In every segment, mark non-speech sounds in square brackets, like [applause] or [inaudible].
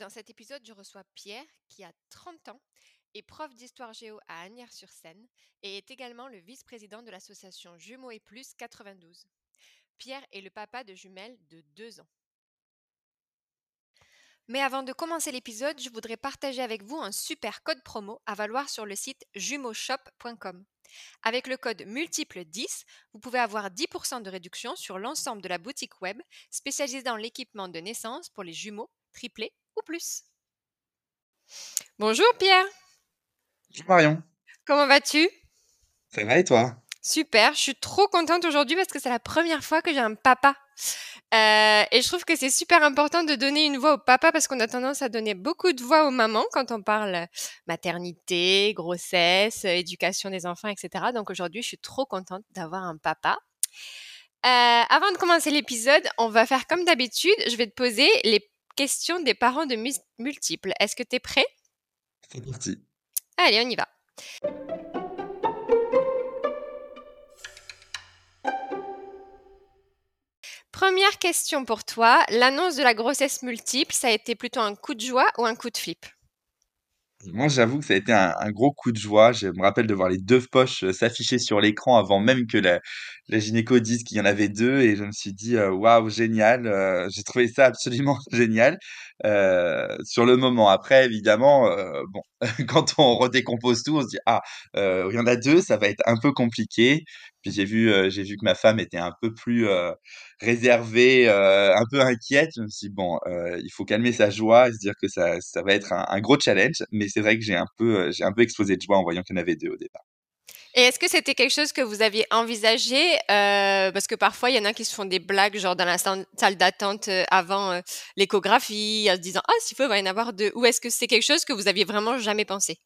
dans cet épisode je reçois Pierre qui a 30 ans est prof d'histoire géo à Agnières-sur-Seine et est également le vice-président de l'association Jumeaux et Plus 92. Pierre est le papa de jumelles de 2 ans. Mais avant de commencer l'épisode, je voudrais partager avec vous un super code promo à valoir sur le site jumeauxshop.com. Avec le code multiple 10, vous pouvez avoir 10% de réduction sur l'ensemble de la boutique web spécialisée dans l'équipement de naissance pour les jumeaux, triplés ou plus. Bonjour Pierre. Bonjour Marion. Comment vas-tu? Ça va et toi? Super, je suis trop contente aujourd'hui parce que c'est la première fois que j'ai un papa. Euh, et je trouve que c'est super important de donner une voix au papa parce qu'on a tendance à donner beaucoup de voix aux mamans quand on parle maternité, grossesse, éducation des enfants, etc. Donc aujourd'hui, je suis trop contente d'avoir un papa. Euh, avant de commencer l'épisode, on va faire comme d'habitude. Je vais te poser les questions des parents de multiples. Est-ce que tu es prêt? C'est parti. Allez, on y va. Première question pour toi. L'annonce de la grossesse multiple, ça a été plutôt un coup de joie ou un coup de flip? Moi, j'avoue que ça a été un, un gros coup de joie. Je me rappelle de voir les deux poches euh, s'afficher sur l'écran avant même que la, la gynéco dise qu'il y en avait deux. Et je me suis dit, euh, waouh, génial. Euh, j'ai trouvé ça absolument [laughs] génial euh, sur le moment. Après, évidemment, euh, bon, [laughs] quand on redécompose tout, on se dit, ah, euh, il y en a deux, ça va être un peu compliqué. Puis j'ai vu, j'ai vu que ma femme était un peu plus réservée, un peu inquiète. Je me suis dit, bon, il faut calmer sa joie et se dire que ça, ça va être un, gros challenge. Mais c'est vrai que j'ai un peu, j'ai un peu explosé de joie en voyant qu'il y en avait deux au départ. Et est-ce que c'était quelque chose que vous aviez envisagé euh, Parce que parfois, il y en a qui se font des blagues, genre dans la salle d'attente euh, avant euh, l'échographie, en se disant Ah, s'il faut, il va y en avoir deux. Ou est-ce que c'est quelque chose que vous aviez vraiment jamais pensé?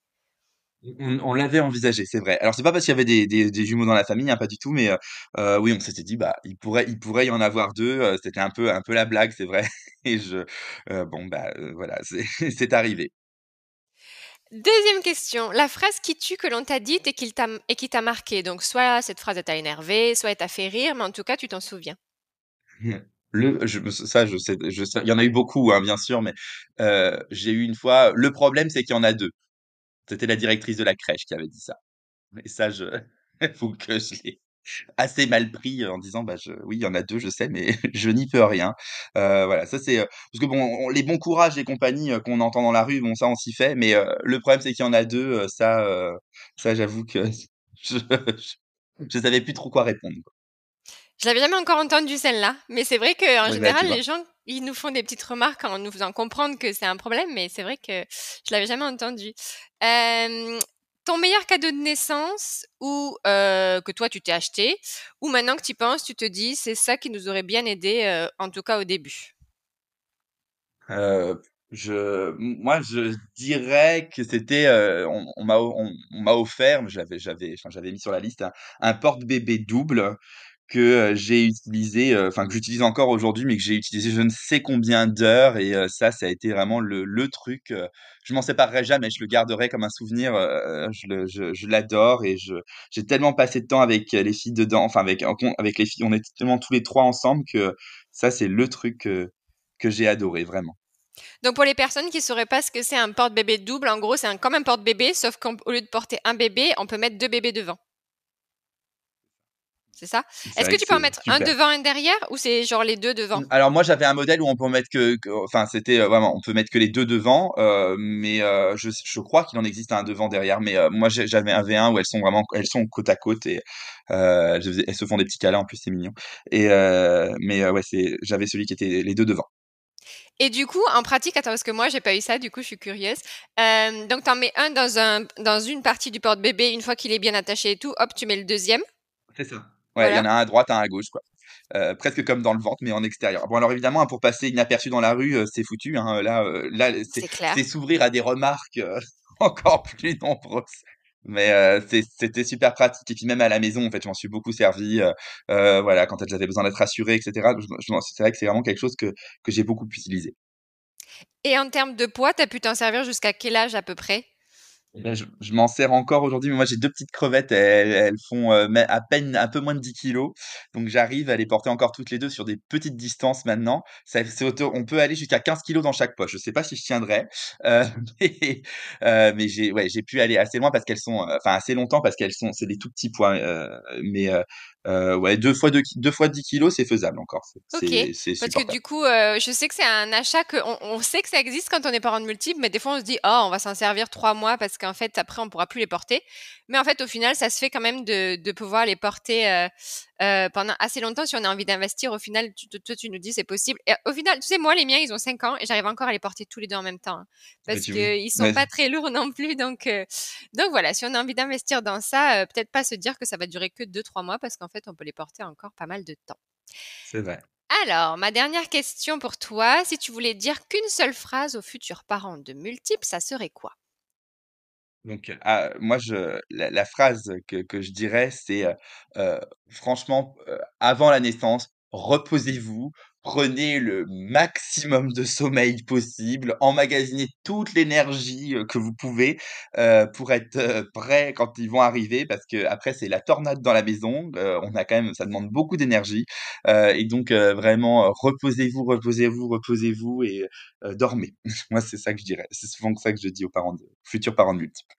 On, on l'avait envisagé, c'est vrai. Alors c'est pas parce qu'il y avait des, des, des, jumeaux dans la famille, hein, pas du tout, mais euh, euh, oui, on s'était dit bah il pourrait, il pourrait y en avoir deux. Euh, C'était un peu, un peu la blague, c'est vrai. [laughs] Et je, euh, bon bah euh, voilà, [laughs] c'est arrivé. Deuxième question, la phrase qui tue que l'on t'a dite et qui t'a et qui t'a marqué. Donc soit cette phrase t'a énervé, soit elle t'a fait rire, mais en tout cas tu t'en souviens. [laughs] Le, je, ça, je sais, je sais, il y en a eu beaucoup, hein, bien sûr, mais euh, j'ai eu une fois. Le problème, c'est qu'il y en a deux. C'était la directrice de la crèche qui avait dit ça. Et ça, je, [laughs] faut que je l'ai assez mal pris en disant, bah, je, oui, il y en a deux, je sais, mais [laughs] je n'y peux rien. Euh, voilà, ça c'est, parce que bon, on- les bons courages des compagnies euh, qu'on entend dans la rue, bon, ça on s'y fait, mais euh, le problème c'est qu'il y en a deux, euh, ça, euh, ça j'avoue que [laughs] je, je, je savais plus trop quoi répondre. Je l'avais jamais encore entendu celle-là, mais c'est vrai qu'en Ouais, bah, général, les gens, ils nous font des petites remarques en nous faisant comprendre que c'est un problème, mais c'est vrai que je l'avais jamais entendu. Euh, ton meilleur cadeau de naissance ou euh, que toi tu t'es acheté, ou maintenant que tu y penses, tu te dis c'est ça qui nous aurait bien aidé, euh, en tout cas au début? Je, moi, je dirais que c'était, on, on m'a, on, on m'a offert, j'avais, j'avais, j'avais mis sur la liste un, un porte-bébé double que j'ai utilisé, enfin que j'utilise encore aujourd'hui, mais que j'ai utilisé je ne sais combien d'heures et ça, ça a été vraiment le, le truc. je m'en séparerai jamais, je le garderai comme un souvenir. je je, je l'adore et j'ai tellement passé de temps avec les filles dedans, enfin avec avec les filles, on était tellement tous les trois ensemble que ça, c'est le truc que j'ai adoré vraiment. Donc pour les personnes qui sauraient pas ce que c'est un porte-bébé double, en gros c'est comme un porte-bébé, sauf qu'au lieu de porter un bébé, on peut mettre deux bébés devant. C'est ça? Est-ce que que tu peux en mettre un devant et un derrière ou c'est genre les deux devant? Alors moi j'avais un modèle où on peut mettre que, que- enfin c'était euh, vraiment on peut mettre que les deux devant euh, mais euh, je, je crois qu'il en existe un devant derrière mais moi j'avais un V1 où elles sont vraiment elles sont côte à côte et elles, se font des petits câlins en plus c'est mignon. Et mais ouais c'est j'avais celui qui était les deux devant. Et du coup, en pratique, attends, parce que moi, j'ai pas eu ça, du coup, je suis curieuse. Donc, t'en mets un dans un, dans une partie du porte-bébé, une fois qu'il est bien attaché et tout, hop, tu mets le deuxième? c'est ça ouais il y en a un à droite un à gauche quoi presque comme dans le ventre, mais en extérieur. Bon, alors évidemment, hein, pour passer inaperçu dans la rue, c'est foutu. Hein, là, là, c'est s'ouvrir à des remarques [laughs] encore plus nombreuses. Mais c'était super pratique. Et puis même à la maison, en fait, je m'en suis beaucoup servi. voilà, quand j'avais besoin d'être rassuré, etc. C'est vrai que c'est vraiment quelque chose que, que j'ai beaucoup utilisé. Et en termes de poids, tu as pu t'en servir jusqu'à quel âge à peu près? Ben, je, m'en sers encore aujourd'hui, mais moi j'ai deux petites crevettes, elles, font euh, à peine un peu moins de 10 kilos, donc j'arrive à les porter encore toutes les deux sur des petites distances maintenant. Ça, on peut aller jusqu'à 15 kilos dans chaque poche. Je sais pas si je tiendrai, euh, [laughs] mais, euh, mais j'ai ouais, j'ai pu aller assez loin parce qu'elles sont, enfin assez longtemps parce qu'elles sont, c'est des tout petits poids, mais euh, ouais, deux fois, deux, deux fois 10 kilos, c'est faisable encore. Ok. Parce que du coup, euh, je sais que c'est un achat que on, sait que ça existe quand on est parent de multiples, mais des fois on se dit, oh, on va s'en servir trois mois parce qu'en fait, après, on pourra plus les porter. Mais en fait, au final, ça se fait quand même de, de pouvoir les porter euh, pendant assez longtemps si on a envie d'investir. Au final, tu, toi, tu nous dis c'est possible. Et au final, tu sais, moi, les miens, ils ont 5 ans et j'arrive encore à les porter tous les deux en même temps. Hein, parce qu'ils sont pas très lourds non plus. Donc, donc voilà, si on a envie d'investir dans ça, peut-être pas se dire que ça va durer que 2-3 mois parce qu'en fait, on peut les porter encore pas mal de temps. C'est vrai. Alors, ma dernière question pour toi, si tu voulais dire qu'une seule phrase aux futurs parents de multiples, ça serait quoi? Donc, ah, moi, je, la, phrase que, que je dirais, c'est euh, franchement, avant la naissance, reposez-vous, prenez le maximum de sommeil possible, emmagasinez toute l'énergie que vous pouvez pour être prêt quand ils vont arriver, parce que après c'est la tornade dans la maison. on a quand même, ça demande beaucoup d'énergie, et donc vraiment reposez-vous, reposez-vous, reposez-vous et dormez. [laughs] Moi c'est ça que je dirais. C'est souvent ça que je dis aux parents, futurs parents de multiples.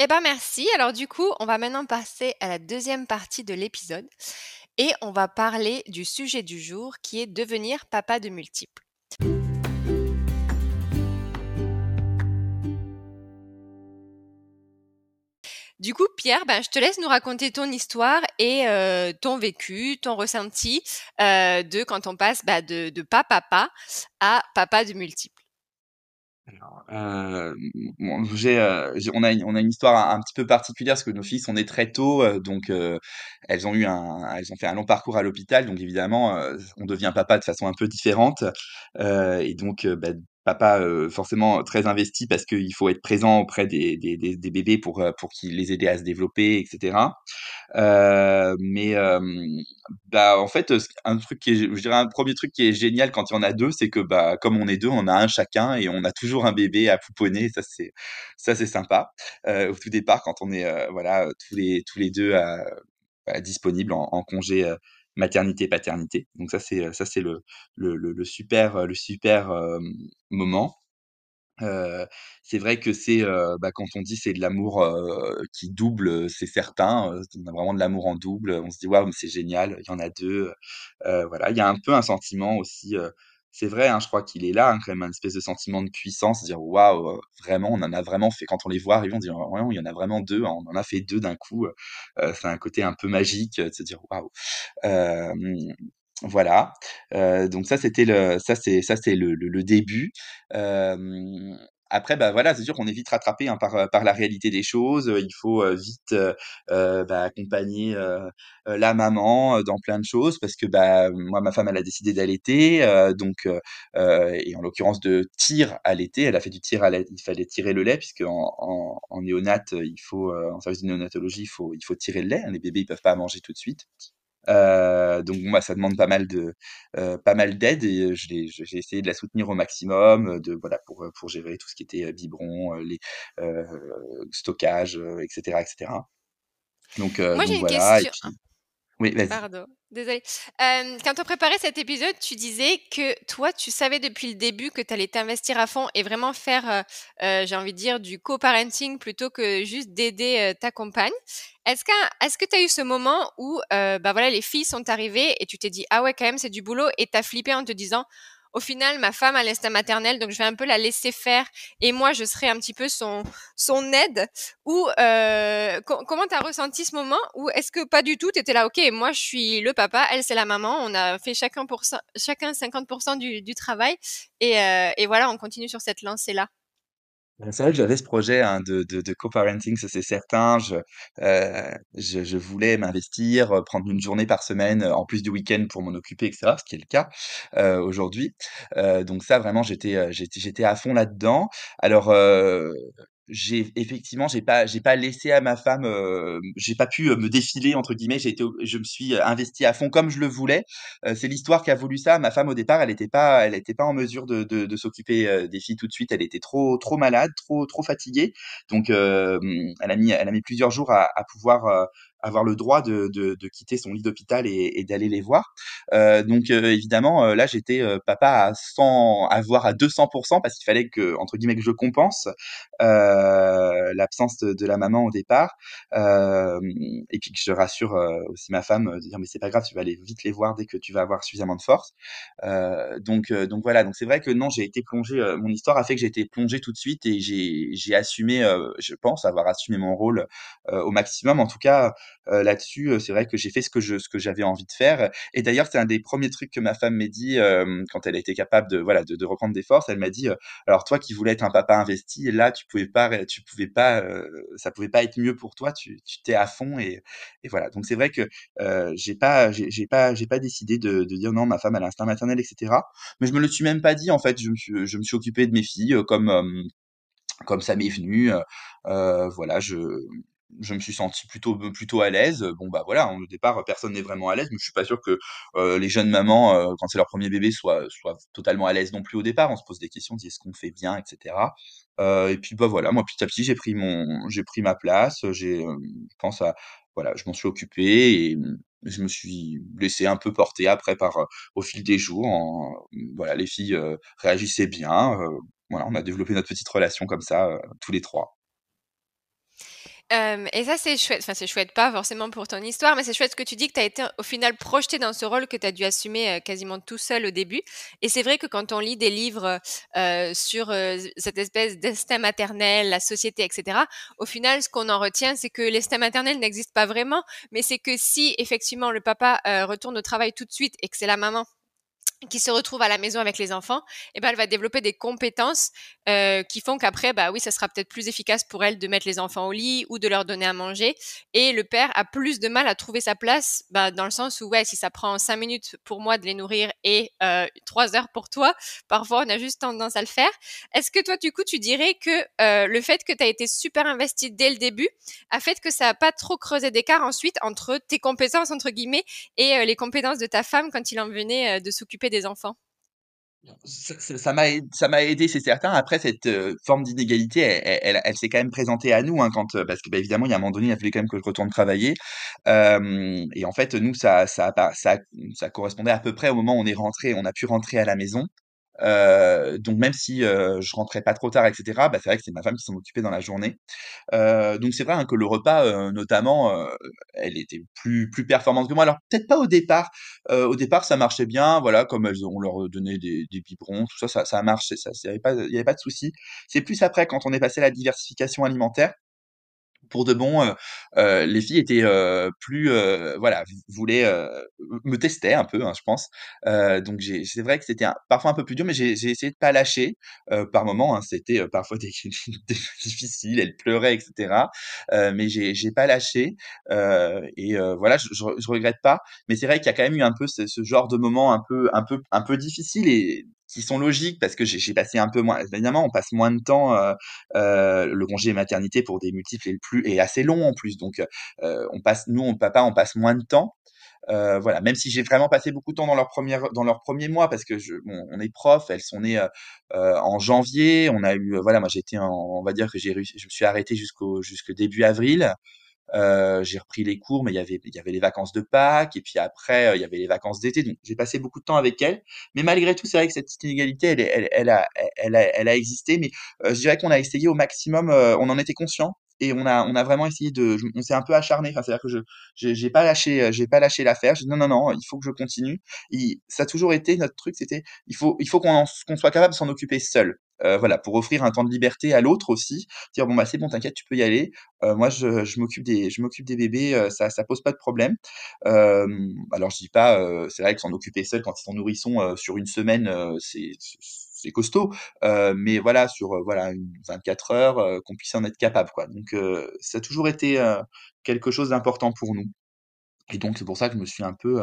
Eh ben merci. Alors du coup, on va maintenant passer à la deuxième partie de l'épisode et on va parler du sujet du jour qui est devenir papa de multiples. Du coup, Pierre, ben, je te laisse nous raconter ton histoire et euh, ton vécu, ton ressenti euh, de quand on passe bah, de, de papa à papa de multiples. Alors, euh, j'ai, euh, on a une, on a une histoire un, petit peu particulière parce que nos filles sont nées très tôt, euh, donc euh, elles ont eu un, elles ont fait un long parcours à l'hôpital, donc évidemment, on devient papa de façon un peu différente, et donc bah, papa forcément très investi parce qu'il faut être présent auprès des, des, des, bébés pour pour qu'ils les aider à se développer etc euh, mais bah en fait un truc qui est, je dirais un premier truc qui est génial quand il y en a deux c'est que bah comme on est deux on a un chacun et on a toujours un bébé à pouponner. Ça c'est ça c'est sympa euh, au tout départ quand on est voilà tous les tous les deux bah, disponibles en, en congé maternité paternité donc ça c'est ça c'est le, le, super le super moment c'est vrai que c'est bah, quand on dit c'est de l'amour qui double, c'est certain. on a vraiment de l'amour en double. On se dit waouh, c'est génial. Il y en a deux. voilà, il y a un peu un sentiment aussi. C'est vrai, hein, je crois qu'il est là, hein, quand même, une espèce de sentiment de puissance, dire waouh, vraiment, on en a vraiment fait. Quand on les voit arriver, on dit ouais, il y en a vraiment deux. Hein, on en a fait deux d'un coup. c'est un côté un peu magique de se dire waouh. Voilà, euh, donc ça c'était le ça c'est ça c'est le, le, le début. Euh, après, bah voilà, c'est sûr qu'on est vite rattrapé hein, par, par la réalité des choses. Il faut euh, vite euh, bah, accompagner euh, la maman dans plein de choses parce que bah moi, ma femme, elle a décidé d'allaiter, donc et en l'occurrence de tir à l'été. Elle a fait du tir à lait. Il fallait tirer le lait puisque en, en, en néonate, il faut en service de néonatologie, il faut il faut tirer le lait. Les bébés, ils peuvent pas manger tout de suite. Euh, donc moi, ça demande pas mal de euh, pas mal d'aide et j'ai essayé de la soutenir au maximum, de voilà pour pour gérer tout ce qui était biberon, les euh, stockage, etc., etc. Donc, moi j'ai une question. Oui, Pardon, désolée. quand on préparait cet épisode, tu disais que toi, tu savais depuis le début que tu allais t'investir à fond et vraiment faire, j'ai envie de dire, du co-parenting plutôt que juste d'aider ta compagne. Est-ce que tu as eu ce moment où bah voilà, les filles sont arrivées et tu t'es dit, ah ouais, quand même, c'est du boulot et tu as flippé en te disant, au final, ma femme a l'instinct maternel, donc je vais un peu la laisser faire et moi, je serai un petit peu son, son aide. Ou euh, comment tu as ressenti ce moment Ou est-ce que pas du tout, tu étais là, ok, moi, je suis le papa, elle, c'est la maman, on a fait chacun, pour, chacun 50% du, du travail et, euh, et voilà, on continue sur cette lancée-là. Bah, c'est vrai que j'avais ce projet, hein, de de de co-parenting, ça c'est certain. Je, heu, je je voulais m'investir, heu, prendre une journée par semaine, heu, en plus du week-end pour m'en occuper et cetera, ce qui est le cas, heu, aujourd'hui. Donc ça vraiment j'étais, j'étais j'étais à fond là-dedans. Alors, j'ai effectivement, j'ai pas j'ai pas laissé à ma femme, heu, j'ai pas pu, me «défiler» entre guillemets. J'ai été je me suis, investi à fond comme je le voulais. Heu, c'est l'histoire qui a voulu ça. Ma femme au départ, elle était pas elle était pas en mesure de de de s'occuper, des filles tout de suite. Elle était trop trop malade, trop trop fatiguée. Donc hem, elle a mis elle a mis plusieurs jours à à pouvoir, avoir le droit de de de quitter son lit d'hôpital et et d'aller les voir. Heu, donc heu, évidemment, heu, là j'étais, papa à 100 à voire à 200% parce qu'il fallait que entre guillemets «que je compense», l'absence de de la maman au départ. Et puis que je rassure, aussi ma femme, de dire: «Mais c'est pas grave, tu vas aller vite les voir dès que tu vas avoir suffisamment de force». Donc donc voilà, donc c'est vrai que non, j'ai été plongé, mon histoire a fait que j'ai été plongé tout de suite et j'ai assumé, je pense avoir assumé mon rôle, au maximum. En tout cas, là-dessus, c'est vrai que j'ai fait ce que je ce que j'avais envie de faire et d'ailleurs, c'est un des premiers trucs que ma femme m'a dit, quand elle a été capable de, voilà, de de reprendre des forces. Elle m'a dit, «Alors toi qui voulais être un papa investi, là, tu pouvais pas tu pouvais pas, ça pouvait pas être mieux pour toi, tu tu t'es à fond» et et voilà. Donc c'est vrai que, j'ai pas j'ai pas j'ai pas décidé de de dire: «Non, ma femme, a l'instinct maternel» et cetera. Mais je me le suis même pas dit, en fait. Je me suis je me suis occupé de mes filles, comme, hem, comme ça m'est venu, heu, voilà, je je me suis senti plutôt plutôt à l'aise. Bon, bah, voilà, hein, au départ, personne n'est vraiment à l'aise, mais je suis pas sûr que, heu, les jeunes mamans, quand c'est leur premier bébé, soient totalement à l'aise non plus au départ. On se pose des questions, on dit: «Est-ce qu'on fait bien?» et cetera. Heu et puis, bah, voilà, moi, petit à petit, j'ai pris mon j'ai pris ma place, j'ai, je pense à voilà, je m'en suis occupé et mmh, je me suis laissé un peu porter après par, au fil des jours voilà, les filles, réagissaient bien, voilà, on a développé notre petite relation comme ça, tous les 3. Hem et ça, c'est chouette. Enfin, c'est chouette, pas forcément pour ton histoire, mais c'est chouette ce que tu dis que tu as été au final projeté dans ce rôle que tu as dû assumer, heu, quasiment tout seul au début et c'est vrai que quand on lit des livres, heu sur, cette espèce d'instinct maternel, la société et cetera, au final, ce qu'on en retient, c'est que l'instinct maternel n'existe pas vraiment, mais c'est que si effectivement le papa, retourne au travail tout de suite et que c'est la maman qui se retrouve à la maison avec les enfants, et ben, elle va développer des compétences qui font qu'après, bah oui, ça sera peut-être plus efficace pour elle de mettre les enfants au lit ou de leur donner à manger. Et le père a plus de mal à trouver sa place, bah, dans le sens où, ouais, si ça prend cinq minutes pour moi de les nourrir et euh, trois heures pour toi, parfois on a juste tendance à le faire. Est-ce que toi, du coup, tu dirais que le fait que tu as été super investi dès le début a fait que ça n'a pas trop creusé d'écart ensuite entre tes compétences, entre guillemets, et les compétences de ta femme quand il en venait de s'occuper enfants? Ça m'a ça m'a aidé, c'est certain. Après cette, heu, forme d'inégalité, elle elle s'est quand même présentée à nous, hein, quand, heu parce que, bah, évidemment, il y a un moment donné, il a fallu quand même que je retourne travailler. Et en fait, nous, ça ça correspondait à peu près au moment où on est rentrés on a pu rentrer à la maison. Heu, donc même si, heu, je rentrais pas trop tard et cetera, bah, c'est vrai que c'est ma femme qui s'en occupait dans la journée. Heu, donc c'est vrai, hein, que le repas, heu, notamment, heu, elle était plus plus performante que moi. Alors peut-être pas au départ, heu, au départ ça marchait bien, voilà, comme elles on leur donnait des des biberons, tout ça, ça ça a marché, ça, il pas il y avait pas de souci. C'est plus après quand on est passé à la diversification alimentaire pour de bon, heu, les filles étaient, heu, plus, heu, voilà, voulaient, me testaient un peu, hein, je pense. Donc c'est vrai que c'était parfois un peu plus dur, mais j'ai essayé de pas lâcher. Par moments, hein, c'était, parfois [laughs] des des difficiles, elles pleuraient et cetera. Heu, mais j'ai pas lâché, et voilà, je je regrette pas. Mais c'est vrai qu'il y a quand même eu un peu ce ce genre de moments un peu un peu un peu difficiles et qui sont logiques parce que j'ai passé un peu moins évidemment, on passe moins de temps, heu Heu, le congé maternité pour des multiples est plus est assez long en plus, donc heu, on passe nous, on papa, on passe moins de temps. Voilà, même si j'ai vraiment passé beaucoup de temps dans leurs premières dans leurs premiers mois parce que je bon, on est prof, elles sont nées, en janvier. On a eu, voilà, moi j'étais on va dire que j'ai je me suis arrêté jusqu'au jusque début avril. Heu, j'ai repris les cours, mais il y avait il y avait les vacances de Pâques et puis après, heu, il y avait les vacances d'été, donc j'ai passé beaucoup de temps avec elle. Mais malgré tout, c'est vrai que cette inégalité, elle elle elle a elle a elle a existé, mais heu, je dirais qu'on a essayé au maximum, on en était conscient et on a on a vraiment essayé de on s'est un peu acharné. Enfin, c'est-à-dire que je j'ai pas lâché, j'ai pas lâché l'affaire. «Non, non, non, il faut que je continue». Et ça a toujours été notre truc, c'était il faut il faut qu'on soit capable de s'en occuper seul. Heu, voilà, pour offrir un temps de liberté à l'autre aussi. Dire: «Bon, bah, c'est bon, t'inquiète, tu peux y aller. Heu, moi, je je m'occupe des je m'occupe des bébés, heu, ça ça pose pas de problème. Alors je dis pas, heu, c'est vrai que s'en occuper seul quand ils sont nourrissons, heu, sur une semaine, heu, c'est c'est costaud, mais voilà, sur, voilà, une 24 heures, qu'on puisse en être capable, quoi. Donc ça a toujours été, quelque chose d'important pour nous et donc c'est pour ça que je me suis un peu,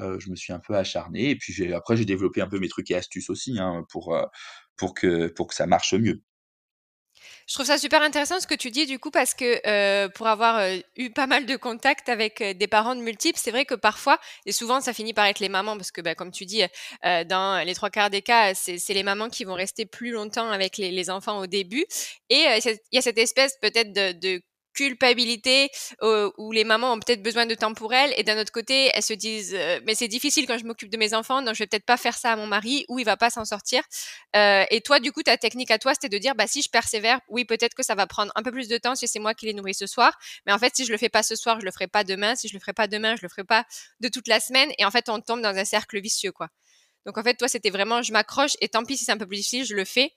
heu je me suis un peu acharné et puis après j'ai développé un peu mes trucs et astuces aussi, hein, pour, pour que ça marche mieux. Je trouve ça super intéressant ce que tu dis du coup parce que euh, pour avoir euh, eu pas mal de contacts avec euh, des parents de multiples, c'est vrai que parfois, et souvent ça finit par être les mamans parce que bah, comme tu dis, dans les trois quarts des cas, c'est les mamans qui vont rester plus longtemps avec les, enfants au début. Et il y a cette espèce peut-être de culpabilité euh, où les mamans ont peut-être besoin de temps pour elles et d'un autre côté elles se disent euh, mais c'est difficile quand je m'occupe de mes enfants donc je vais peut-être pas faire ça à mon mari ou il va pas s'en sortir. Euh, et toi du coup ta technique à toi c'était de dire bah si je persévère oui peut-être que ça va prendre un peu plus de temps si c'est moi qui les nourris ce soir mais en fait si je le fais pas ce soir je le ferai pas demain si je le ferai pas demain je le ferai pas de toute la semaine et en fait on tombe dans un cercle vicieux quoi. Donc en fait toi c'était vraiment je m'accroche et tant pis si c'est un peu plus difficile je le fais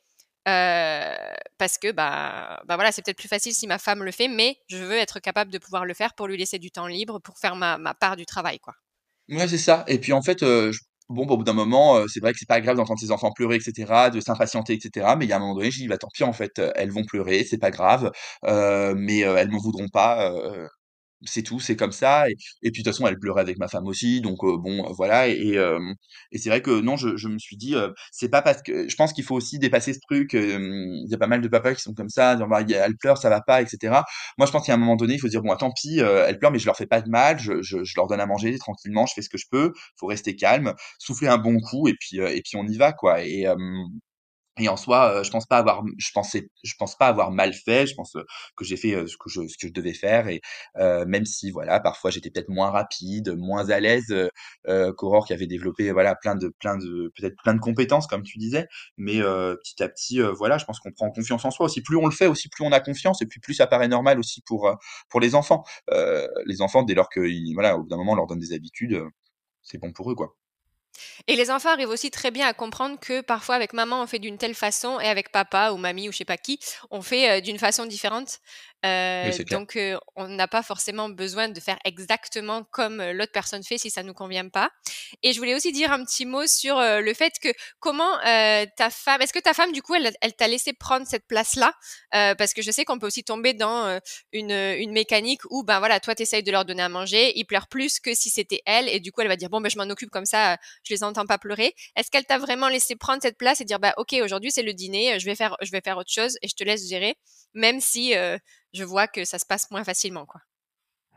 parce que bah, bah voilà, c'est peut-être plus facile si ma femme le fait, mais je veux être capable de pouvoir le faire pour lui laisser du temps libre, pour faire ma, ma part du travail, quoi. Ouais, c'est ça. Et puis en fait, bon, bah, au bout d'un moment, c'est vrai que c'est pas grave d'entendre ses enfants pleurer, etc., de s'impatienter, etc. Mais il y a un moment donné, je dis, bah tant pis, en fait, elles vont pleurer, c'est pas grave, mais elles m'en voudront pas c'est tout, c'est comme ça. Et, puis de toute façon, elle pleurait avec ma femme aussi, donc euh, bon, euh, voilà. Et, et c'est vrai que non, je, je me suis dit, euh, c'est pas parce que je pense qu'il faut aussi dépasser ce truc. Il y a pas mal de papas qui sont comme ça, bah, elle pleure, ça va pas, etc. Moi, je pense qu'à un moment donné, il faut dire bon, tant pis, elle pleure, mais je leur fais pas de mal, je, je, je, leur donne à manger tranquillement, je fais ce que je peux. Faut rester calme, souffler un bon coup, et puis et puis on y va, quoi. Et et en soi, heu, je pense pas avoir je pensais je pense pas avoir mal fait. Je pense, heu, que j'ai fait, heu, ce que je ce que je devais faire et heu, même si voilà, parfois j'étais peut-être moins rapide, moins à l'aise, heu, qu'Aurore qui avait développé voilà plein de plein de peut-être plein de compétences comme tu disais. Mais heu, petit à petit, voilà, je pense qu'on prend confiance en soi aussi. Plus on le fait aussi, plus on a confiance et puis plus ça paraît normal aussi pour, pour les enfants. Les enfants dès lors qu'ils voilà, au bout d'un moment on leur donne des habitudes, c'est bon pour eux, quoi. Et les enfants arrivent aussi très bien à comprendre que parfois avec maman on fait d'une telle façon et avec papa ou mamie ou je sais pas qui on fait euh, d'une façon différente. Euh, donc euh, on n'a pas forcément besoin de faire exactement comme l'autre personne fait si ça nous convient pas. Et je voulais aussi dire un petit mot sur le fait que comment ta femme, est-ce que ta femme du coup elle, elle t'a laissé prendre cette place là parce que je sais qu'on peut aussi tomber dans une, une mécanique où ben voilà toi t'essayes de leur donner à manger, ils pleurent plus que si c'était elle et du coup elle va dire bon ben je m'en occupe comme ça je les entends pas pleurer. Est-ce qu'elle t'a vraiment laissé prendre cette place et dire bah ok aujourd'hui c'est le dîner, je vais faire je vais faire autre chose et je te laisse gérer, même si euh, je vois que ça se passe moins facilement quoi?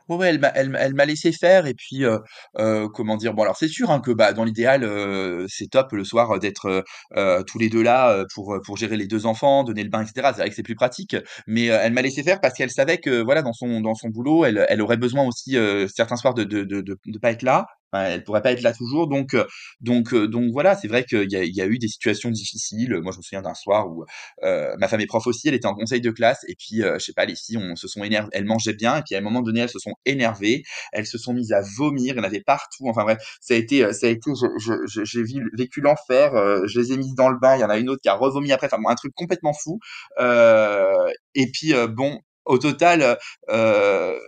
Ouais, elle m'a elle elle m'a laissé faire et puis, heu, comment dire? Bon alors c'est sûr, hein, que, bah, dans l'idéal, c'est top le soir, d'être, tous les 2 là, pour, pour gérer les 2 enfants, donner le bain et cetera. C'est vrai que c'est plus pratique, mais, elle m'a laissé faire parce qu'elle savait que, voilà, dans son dans son boulot, elle elle aurait besoin aussi, certains soirs de de de de de pas être là Enfin, elle pourrait pas être là toujours, donc euh, donc euh, donc voilà, c'est vrai qu'il y y a eu des situations difficiles. Moi, je me souviens d'un soir où euh, ma femme est prof aussi, elle était en conseil de classe et puis je sais pas, les filles, on se sont énervées, elles mangeaient bien et puis à un moment donné, elles se sont énervées, elles se sont mises à vomir, il y en avait partout. Enfin bref, ça a été ça a été, j'ai vécu l'enfer. je les ai mises dans le bain, il y en a une autre qui a revomi après. Enfin bon, un truc complètement fou. et puis bon, au total, euh,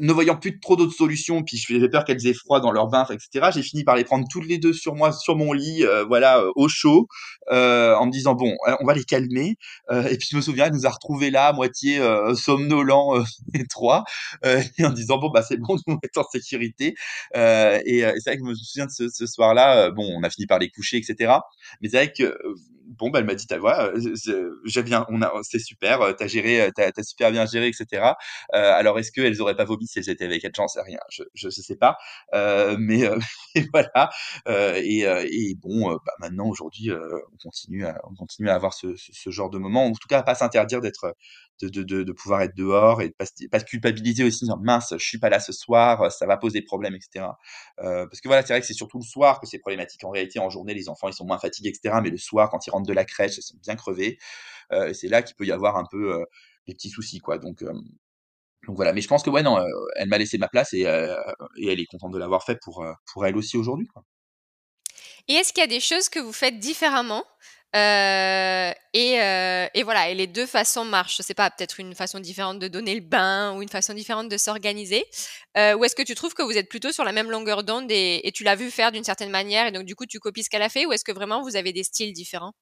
ne voyant plus trop d'autres solutions, puis j'avais peur qu'elles aient froid dans leur bain, etc. J'ai fini par les prendre toutes les deux sur moi, sur mon lit, euh, voilà, euh, au chaud, euh, en me disant bon, on va les calmer. et puis je me souviens, elle nous a retrouvés là, à moitié somnolents [laughs] les trois, et en disant bon bah c'est bon, [laughs] nous être en sécurité. et, c'est vrai que je me souviens de ce, ce soir-là. bon, on a fini par les coucher, etc. Mais c'est vrai que bon, bah, elle m'a dit, ta voix, j'ai bien, on a, c'est super, t'as géré, t'as, as super bien géré, etc. alors, est-ce qu'elles auraient pas vomi si elles étaient avec elle? J'en sais rien, je, je, sais pas. mais, [laughs] voilà. Et, et, bon, bah, maintenant, aujourd'hui, on continue à, on continue à avoir ce, ce, genre de moment, en tout cas, pas s'interdire d'être, de, de, de, pouvoir être dehors et pas, pas culpabiliser aussi, mince, je suis pas là ce soir, ça va poser problème, etc. Euh, parce que voilà, c'est vrai que c'est surtout le soir que c'est problématique. En réalité, en journée, les enfants, ils sont moins fatigués, etc. Mais le soir, quand ils rentrent de la crèche, ils sont bien crevés. Euh, c'est là qu'il peut y avoir un peu des petits soucis, quoi. Donc, voilà. Mais je pense que ouais, non, elle m'a laissé ma place et, et elle est contente de l'avoir fait pour, pour elle aussi aujourd'hui. Et est-ce qu'il y a des choses que vous faites différemment et, et, voilà, et les deux façons marchent? Je sais pas, peut-être une façon différente de donner le bain ou une façon différente de s'organiser. Ou est-ce que tu trouves que vous êtes plutôt sur la même longueur d'onde et, et, tu l'as vu faire d'une certaine manière et donc du coup tu copies ce qu'elle a fait ou est-ce que vraiment vous avez des styles différents?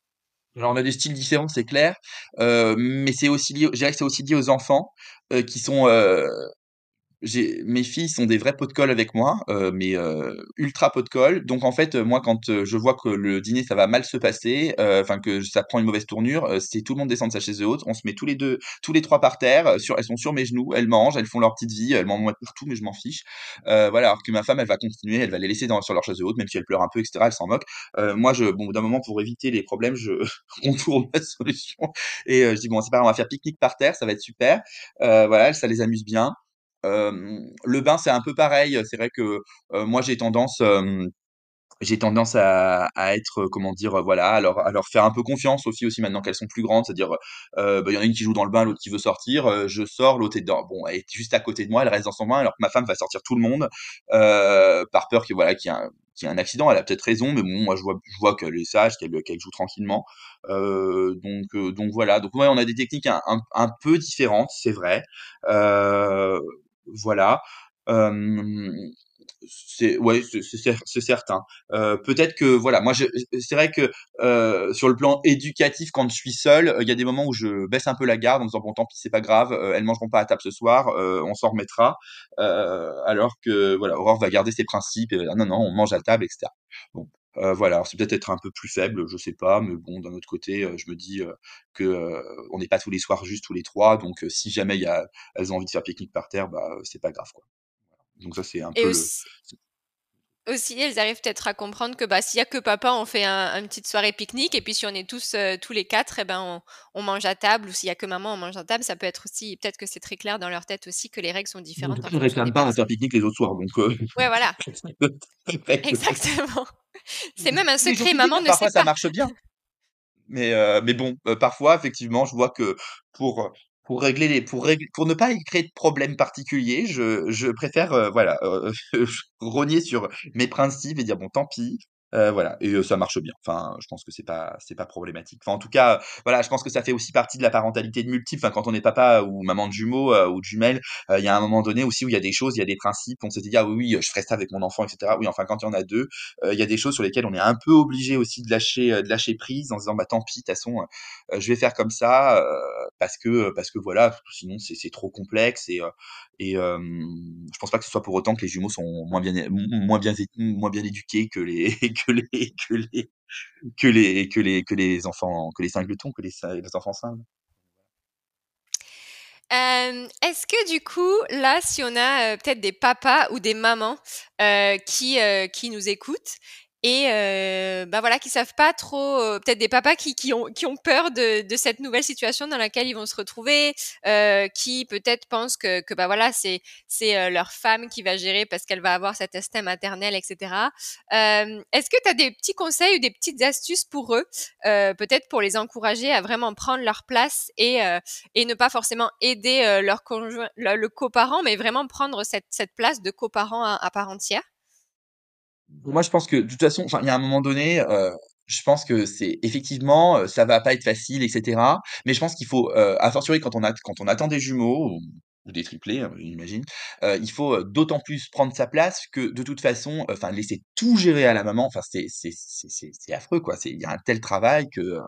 Alors on a des styles différents, c'est clair, heu, mais c'est aussi lié je dirais que c'est aussi lié aux enfants, heu, qui sont, j'ai mes filles sont des vrais pots de colle avec moi, heu, mais heu, ultra pots de colle. Donc en fait, moi quand, heu, je vois que le dîner ça va mal se passer, heu, enfin que ça prend une mauvaise tournure, heu, c'est tout le monde descend de sa chaise haute, on se met tous les 2, tous les 3 par terre, sur elles sont sur mes genoux, elles mangent, elles font leur petite vie, elles m'en mettent partout, mais je m'en fiche. Voilà, alors que ma femme, elle va continuer, elle va les laisser dans sur leur chaise haute, même si elles pleurent un peu et cetera, elle s'en moque. Moi je bon, d'un moment pour éviter les problèmes, je on trouve la solution et je dis: «Bon c'est pas grave, on va faire pique-nique par terre, ça va être super». Voilà, ça les amuse bien. Le bain, c'est un peu pareil. C'est vrai que, moi, j'ai tendance, j'ai tendance à être, comment dire? Voilà, à leur faire un peu confiance aussi aussi maintenant qu'elles sont plus grandes. C'est-à-dire, bah, il y en a une qui joue dans le bain, l'autre qui veut sortir, je sors, l'autre est. Bon, elle est juste à côté de moi, elle reste dans son bain alors que ma femme va sortir tout le monde, par peur voilà, qu'il y ait un accident. Elle a peut-être raison, mais bon, moi je vois je vois qu'elle est sage, qu'elle, qu'elle joue tranquillement. Donc donc voilà. Donc on a des techniques un peu différentes, c'est vrai. Voilà. C'est ouais, c'est c'est cer c'est certain. Peut-être que voilà, moi c'est vrai que, sur le plan éducatif, quand je suis seul, il y a des moments où je baisse un peu la garde en disant: «Bon tant pis, c'est pas grave, elles mangeront pas à table ce soir, on s'en remettra». Alors que voilà, Aurore va garder ses principes et «Ah non, non, on mange à table» et cetera. Bon, heu, voilà, c'est peut-être être un peu plus faible, je sais pas, mais bon, d'un autre côté, je me dis, heu, que, on n'est pas tous les soirs juste tous les 3 donc si jamais y a elles ont envie de faire pique-nique par terre, bah, c'est pas grave, quoi. Donc ça, c'est un Et peu le aussi elles arrivent peut-être à comprendre que, bah, s'il y a que papa, on fait un une petite soirée pique-nique et puis si on est tous, tous les 4 et ben, on on mange à table ou s'il y a que maman, on mange à table. Ça peut être aussi peut-être que c'est très clair dans leur tête aussi que les règles sont différentes fonction des réclament pas à faire pique-nique les autres soirs, donc Ouais, voilà, [laughs] [laughs] exactement. C'est même un secret, maman ne parfois sait ça pas. marche bien. Mais heu, mais bon, heu, parfois effectivement, je vois que pour, heu, pour régler les pour rég pour ne pas y créer de problème particulier, je je préfère, voilà, [laughs] rogner sur mes principes et dire: «Bon tant pis», heu, voilà et heu, ça marche bien. Enfin, je pense que c'est pas c'est pas problématique. Enfin, en tout cas, voilà, je pense que ça fait aussi partie de la parentalité de multiples. Enfin, quand on est papa ou maman de jumeaux, ou de jumelles, il y a un moment donné aussi où il y a des choses, il y a des principes, on s'était dit: «Ah oui, oui, je ferai ça avec mon enfant» et cetera. Oui, enfin, quand il y en a 2, heu, il y a des choses sur lesquelles on est un peu obligé aussi de lâcher, de lâcher prise en se disant: «Bah, tant pis, de toute façon, je vais faire comme ça, parce que, parce que voilà, sinon c'est c'est trop complexe» et et je pense pas que ce soit pour autant que les jumeaux sont moins bien moins bien moins bien éduqués que les [laughs] que les que les que les que les que les enfants que les singletons, que les enfants simples. Est-ce que du coup, là, si on a, peut-être des papas ou des mamans, qui, qui nous écoutent et heu, bah, voilà, qui savent pas trop, heu, peut-être des papas qui qui ont qui ont peur de de cette nouvelle situation dans laquelle ils vont se retrouver, heu, qui peut-être pensent que que, bah, voilà, c'est c'est, heu, leur femme qui va gérer parce qu'elle va avoir cet instinct maternel et cetera. Hem, est-ce que tu as des petits conseils ou des petites astuces pour eux, heu, peut-être pour les encourager à vraiment prendre leur place et et ne pas forcément aider, leur conjoint le le coparent, mais vraiment prendre cette cette place de coparent à à part entière? Moi, je pense que de toute façon, il y a un moment donné, heu, je pense que c'est effectivement, heu, ça va pas être facile et cetera. Mais je pense qu'il faut, heu, a fortiori quand on a quand on attend des jumeaux ou des triplés, heu, j'imagine, heu, il faut, heu, d'autant plus prendre sa place que de toute façon, heu, enfin, laisser tout gérer à la maman, enfin, c'est c'est c'est affreux, quoi. Il y a un tel travail que, heu,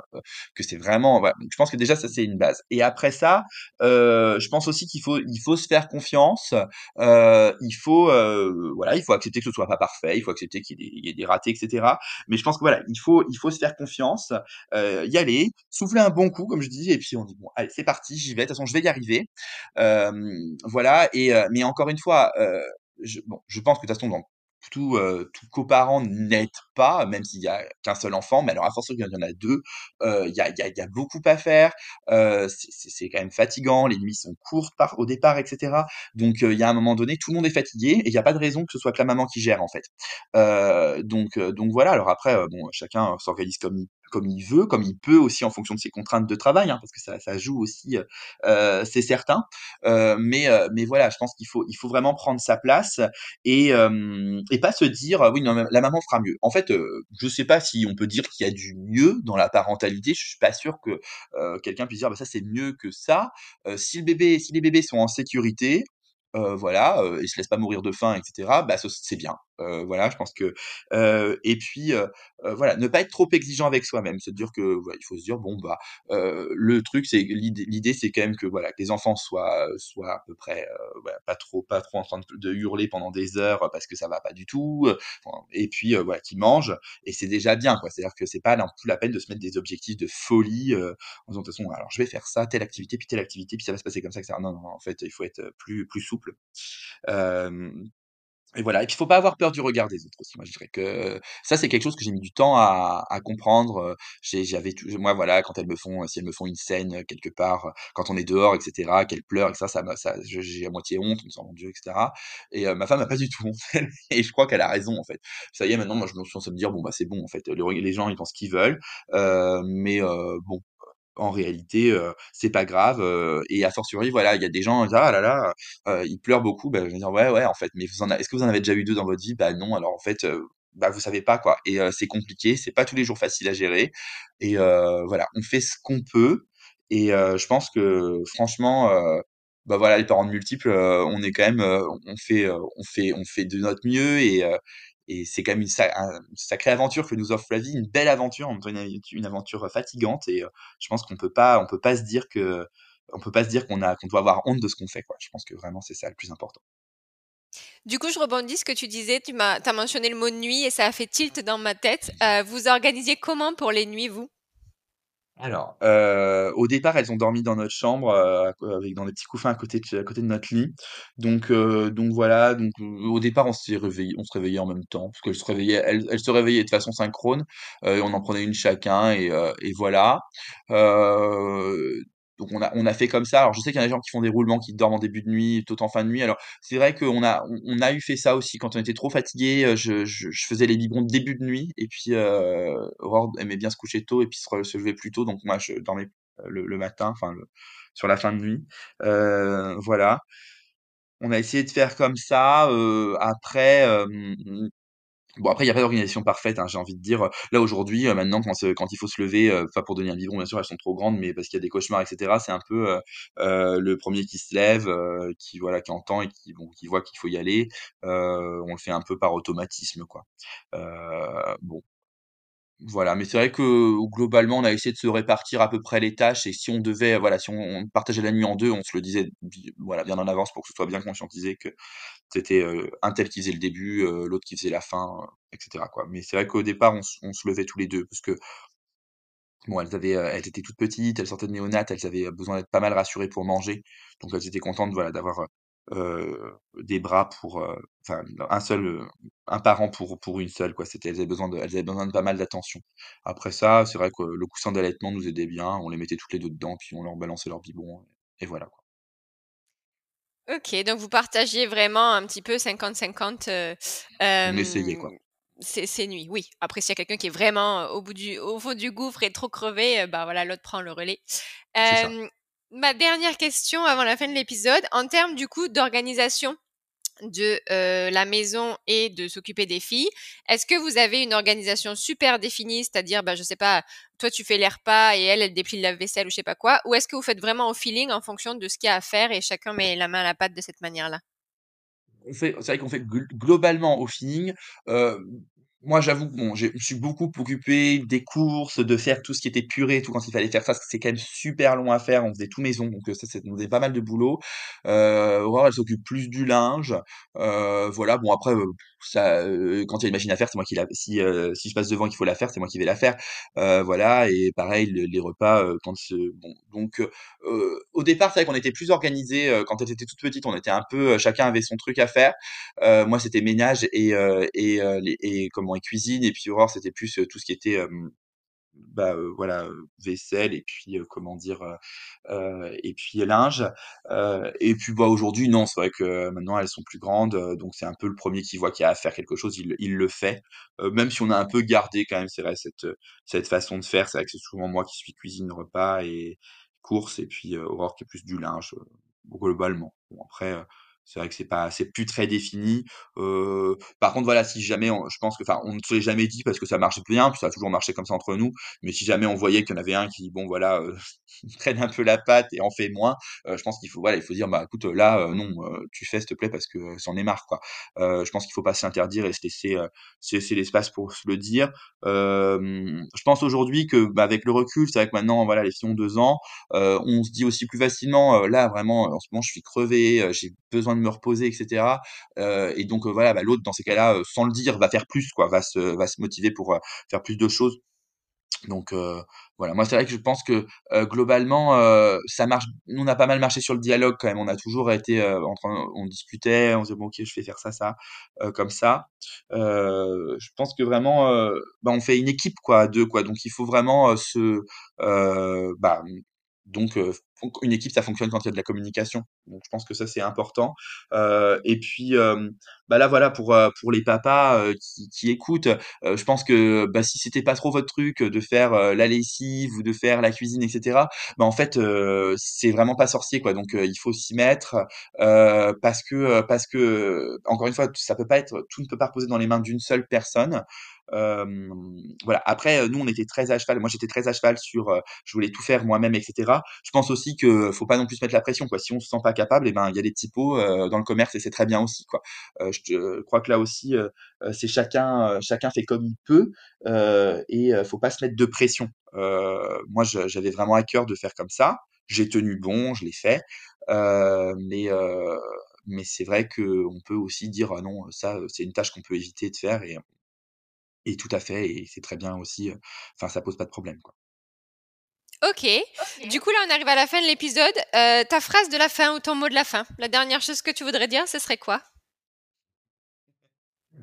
que c'est vraiment. Donc je pense que déjà ça, c'est une base et après ça, heu, je pense aussi qu'il faut il faut se faire confiance, il faut, voilà, il faut accepter que ce soit pas parfait, il faut accepter qu'il y ait des y ait des ratés et cetera. Mais je pense que voilà, il faut il faut se faire confiance, y aller, souffler un bon coup comme je dis et puis on dit: «Bon allez, c'est parti, j'y vais, de toute façon je vais y arriver». Hem, voilà et heu, mais encore une fois, heu, je bon, je pense que de toute façon dans tout, heu, tout coparent n'aide pas, même s'il y a qu'un seul enfant, mais alors à force qu'il y en a 2, heu, il y a y a y a beaucoup à faire, heu, c'est quand même fatigant, les nuits sont courtes par au départ et cetera. Donc, il y a un moment donné, tout le monde est fatigué et il y a pas de raison que ce soit que la maman qui gère, en fait. Donc, donc voilà. Alors après, bon, chacun s'organise comme il comme il veut, comme il peut aussi en fonction de ses contraintes de travail, hein, parce que ça joue aussi, heu heu, c'est certain. Heu, mais, voilà, je pense qu'il faut vraiment prendre sa place et pas se dire: «Oui, non, la maman fera mieux». En fait, je sais pas si on peut dire qu'il y a du mieux dans la parentalité. Je suis pas sûr que, quelqu'un puisse dire: «Bah, ça, c'est mieux que ça». Si les bébés sont en sécurité, heu, voilà, ils se laissent pas mourir de faim et cetera, bah, ce c'est bien. Heu, voilà, je pense que, heu et puis, heu, voilà, ne pas être trop exigeant avec soi-même. Se dire que, voilà, il faut se dire: «Bon, bah, le truc, c'est l'idée c'est quand même que, voilà, que les enfants soient, soient à peu près, heu, bah, pas trop pas trop en train de hurler pendant des heures, parce que ça va pas du tout, et puis, voilà, qu'ils mangent et c'est déjà bien, quoi. C'est-à-dire que c'est pas non plus la peine de se mettre des objectifs de folie, heu, en disant: «De toute façon, alors je vais faire ça, telle activité, puis telle activité, puis ça va se passer comme ça et cetera». Non, non, en fait, il faut être, plus plus souple. Hem et voilà et puis faut pas avoir peur du regard des autres aussi. Moi, je dirais que ça, c'est quelque chose que j'ai mis du temps à à comprendre, j'avais tou moi, voilà, quand elles me font, si elles me font une scène, quelque part, quand on est dehors et cetera, qu'elles pleurent et ça, me ça j'ai à moitié honte en me disant: «Mon Dieu» et cetera et heu, ma femme a pas du tout honte [laughs] et je crois qu'elle a raison, en fait. Ça y est, maintenant, moi, je me suis à me dire: «Bon, bah, c'est bon, en fait, le les gens, ils pensent ce qu'ils veulent, heu, mais heu, bon, en réalité, c'est pas grave, et a fortiori, voilà, il y a des gens, ils «Ah là là, heu, il pleure beaucoup». Bah, je vais dire: «Ouais, ouais, en fait, mais est-ce que vous en avez déjà eu 2 dans votre vie?» «Bah, non». Alors en fait, bah, vous savez pas, quoi et c'est compliqué, c'est pas tous les jours facile à gérer et voilà, on fait ce qu'on peut et je pense que franchement, bah, voilà, les parents de multiples, on est quand même, on fait, on fait on fait de notre mieux et et c'est quand même une sa un une sacrée aventure que nous offre la vie, une belle aventure, en même temps une une aventure fatigante et heu, je pense qu'on peut pas on peut pas se dire que on peut pas se dire qu'on a qu'on doit avoir honte de ce qu'on fait, quoi. Je pense que vraiment c'est ça le plus important. Du coup, je rebondis ce que tu disais, tu m'as tu mentionné le mot nuit et ça a fait tilt dans ma tête. Heu, vous organisiez comment pour les nuits, vous? Alors, heu, au départ, elles ont dormi dans notre chambre, avec dans des petits couffins à côté de à notre lit. Donc heu, donc voilà, donc au départ, on s'est réveillés on se réveillait en même temps, parce qu'elles se réveillaient elles se réveillaient de façon synchrone, et on en prenait une chacun et voilà. Donc on a on a fait comme ça. Alors je sais qu'il y a des gens qui font des roulements, qui dorment en début de nuit, tout en fin de nuit. Alors c'est vrai qu'on a on a eu fait ça aussi quand on était trop fatigués, heu, je faisais les biberons début de nuit et puis, Aurore aimait bien se coucher tôt et puis se lever plus tôt, donc moi je dormais, heu, le matin, enfin sur la fin de nuit. Heu, voilà. On a essayé de faire comme ça, après, Bon après il y a pas d'organisation parfaite, hein, j'ai envie de dire, là aujourd'hui, heu, maintenant quand se quand il faut se lever, heu, enfin pour donner un biberon bien sûr elles sont trop grandes, mais parce qu'il y a des cauchemars et cetera, c'est un peu, le premier qui se lève, qui voilà, qui entend et qui bon, qui voit qu'il faut y aller, on le fait un peu par automatisme quoi. Bon voilà, mais c'est vrai que globalement on a essayé de se répartir à peu près les tâches et si on devait, voilà, si on partageait la nuit en 2, on se le disait voilà, bien en avance pour que ce soit bien conscientisé que c'était, heu, un tel qui faisait le début, heu, l'autre qui faisait la fin, heu, et cetera, quoi. Mais c'est vrai qu'au départ, on se levait tous les 2 parce que, bon, elles avaient, heu, elles étaient toutes petites, elles sortaient de néonat, elles avaient besoin d'être pas mal rassurées pour manger. Donc elles étaient contentes, voilà, d'avoir, des bras pour, heu, enfin, un seul, heu, un parent pour pour une seule, quoi. C'était elles avaient besoin de elles avaient besoin de pas mal d'attention. Après ça, c'est vrai que le coussin d'allaitement nous aidait bien, on les mettait toutes les 2 dedans, puis on leur balançait leur biberon et voilà, quoi. OK, donc vous partagiez vraiment un petit peu 50-50, heu, On essayait, quoi. ces ces nuits, oui. Après s'il y a quelqu'un qui est vraiment, au bout du au fond du gouffre et trop crevé, bah, voilà, l'autre prend le relais. Ma dernière question avant la fin de l'épisode, en termes du coup d'organisation de, heu, la maison et de s'occuper des filles. Est-ce que vous avez une organisation super définie? C'est-à-dire, bah, je sais pas, toi tu fais les repas et elle, elle déplie le lave-vaisselle ou je sais pas quoi? Ou est-ce que vous faites vraiment au feeling en fonction de ce qu'il y a à faire et chacun met la main à la pâte de cette manière-là? C'est vrai qu'on fait gl globalement au feeling. Heu, moi, j'avoue que bon, je me suis beaucoup occupé des courses, de faire tout ce qui était purée tout quand il fallait faire ça, parce que c'est quand même super long à faire. On faisait tout maison, donc heu, ça, ça nous faisait pas mal de boulot. Heu, Aurore, elle s'occupe plus du linge. Heu, voilà, bon après, heu, ça, heu, quand il y a une machine à faire, c'est moi qui la si, heu, si je passe devant qu'il faut la faire, c'est moi qui vais la faire. Voilà et pareil, le les repas, quand bon donc au départ, c'est vrai qu'on était plus organisés, quand elles étaient toutes petites, on était un peu, chacun avait son truc à faire. Moi, c'était ménage et et et comment et cuisine et puis Aurore, c'était plus, tout ce qui était, bah, voilà, vaisselle et puis, comment dire? Et puis linge. Et puis, bah, aujourd'hui, non, c'est vrai que maintenant elles sont plus grandes, donc c'est un peu le premier qui voit qu'il y a à faire quelque chose, il le fait. Même si on a un peu gardé quand même, c'est vrai, cette, cette façon de faire. C'est vrai que c'est souvent moi qui suis cuisine, repas et courses et puis, Aurore qui est plus du linge, globalement. Bon après, c'est vrai que c'est pas c'est plus très défini. Heu, par contre, voilà, si jamais on je pense que enfin, on ne se l'est jamais dit parce que ça marche bien, puis ça a toujours marché comme ça entre nous, mais si jamais on voyait qu'il y en avait un qui, bon voilà, heu, [laughs] traîne un peu la patte et en fait moins, heu, je pense qu'il faut voilà, il faut dire: «Bah, écoute, là, non, tu fais s'il te plaît parce que c'en est marre, quoi». Je pense qu'il faut pas s'interdire et se laisser, se laisser l'espace pour se le dire. Je pense aujourd'hui que, bah, avec le recul, c'est vrai que maintenant, voilà, les filles ont 2 ans, on se dit aussi plus facilement, là, vraiment, en ce moment, je suis crevé, j'ai besoin de me reposer et cetera. Heu et donc, heu, voilà, bah, l'autre dans ces cas-là, heu, sans le dire, va faire plus, quoi, va se va se motiver pour, faire plus de choses. Donc voilà, moi c'est vrai que je pense que, globalement, ça marche nous on a pas mal marché sur le dialogue quand même. On a toujours été, en train on discutait, on se disait: «Bon OK, je vais faire ça, ça, comme ça». Je pense que vraiment, bah, on fait une équipe quoi, à 2 quoi, donc il faut vraiment, se, bah, donc fonc une équipe ça fonctionne quand il y a de la communication. Donc je pense que ça c'est important. Heu et puis, hem, bah, là voilà pour, pour les papas, qui qui écoutent, je pense que, bah, si c'était pas trop votre truc, de faire, la lessive ou de faire la cuisine et cetera, bah, en fait, c'est vraiment pas sorcier, quoi. Donc, il faut s'y mettre, parce que, parce que, encore une fois, ça peut pas être tout ne peut pas reposer dans les mains d'une seule personne. Voilà. Après, heu, nous, on était très à cheval. Moi, j'étais très à cheval sur, heu, je voulais tout faire moi-même et cetera. Je pense aussi que faut pas non plus se mettre la pression, quoi. Si on se sent pas capable et ben, il y a des typos, heu, dans le commerce et c'est très bien aussi, quoi. Je crois que là aussi, c'est chacun, chacun fait comme il peut, et faut pas se mettre de pression. Moi, j'avais vraiment à cœur de faire comme ça. J'ai tenu bon, je l'ai fait, mais mais c'est vrai qu'on peut aussi dire: «Ah non, ça, c'est une tâche qu'on peut éviter de faire» et et tout à fait et c'est très bien aussi, enfin ça pose pas de problème, quoi. OK. Du coup, là, on arrive à la fin de l'épisode. Ta phrase de la fin ou ton mot de la fin, la dernière chose que tu voudrais dire, ce serait quoi?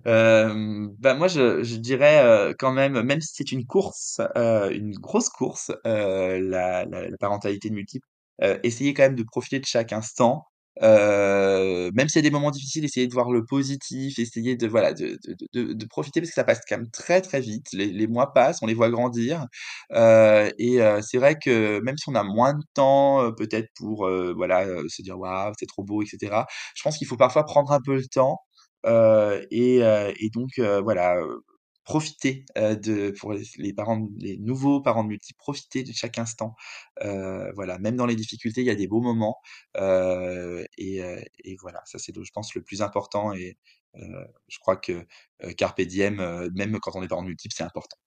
Bah, moi je je dirais, quand même, même si c'est une course, une grosse course, la la la parentalité multiple, essayez quand même de profiter de chaque instant. Heu, même s'il y a des moments difficiles, essayez de voir le positif, essayez de voilà, de de de de profiter parce que ça passe quand même très, très vite. Les les mois passent, on les voit grandir, heu et heu, c'est vrai que même si on a moins de temps, heu, peut-être pour, heu, voilà, heu, se dire: «Waouh, c'est trop beau» et cetera. Je pense qu'il faut parfois prendre un peu le temps et et donc voilà, profiter, de pour les parents les nouveaux parents de multi, profiter de chaque instant. Voilà, même dans les difficultés, il y a des beaux moments, et et voilà, ça c'est je pense le plus important et je crois que, carpe diem, même quand on est parent multiple, c'est important.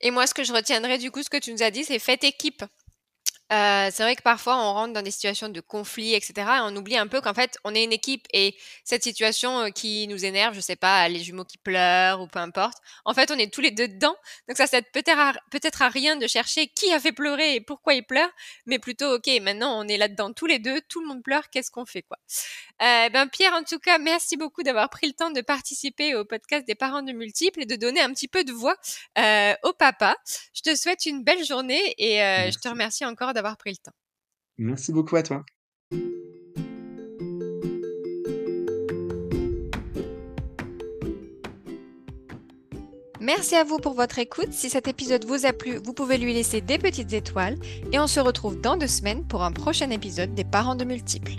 Et moi, ce que je retiendrai, du coup, ce que tu nous as dit, c'est faites équipe. Heu, c'est vrai que parfois on rentre dans des situations de conflit et cetera et on oublie un peu qu'en fait on est une équipe et cette situation, heu, qui nous énerve, je sais pas, les jumeaux qui pleurent ou peu importe, en fait on est tous les 2 dedans. Donc ça sert peut-être à peut-être à rien de chercher qui a fait pleurer et pourquoi il pleure, mais plutôt: «OK, maintenant on est là-dedans tous les 2, tout le monde pleure, qu'est-ce qu'on fait, quoi?» Heu, ben, Pierre, en tout cas, merci beaucoup d'avoir pris le temps de participer au podcast des parents de multiples et de donner un petit peu de voix, heu, aux papas. Je te souhaite une belle journée et je te Merci. remercie encore d'avoir pris le temps. Merci beaucoup à toi. Merci à vous pour votre écoute. Si cet épisode vous a plu, vous pouvez lui laisser des petites étoiles et on se retrouve dans 2 semaines pour un prochain épisode des parents de multiples.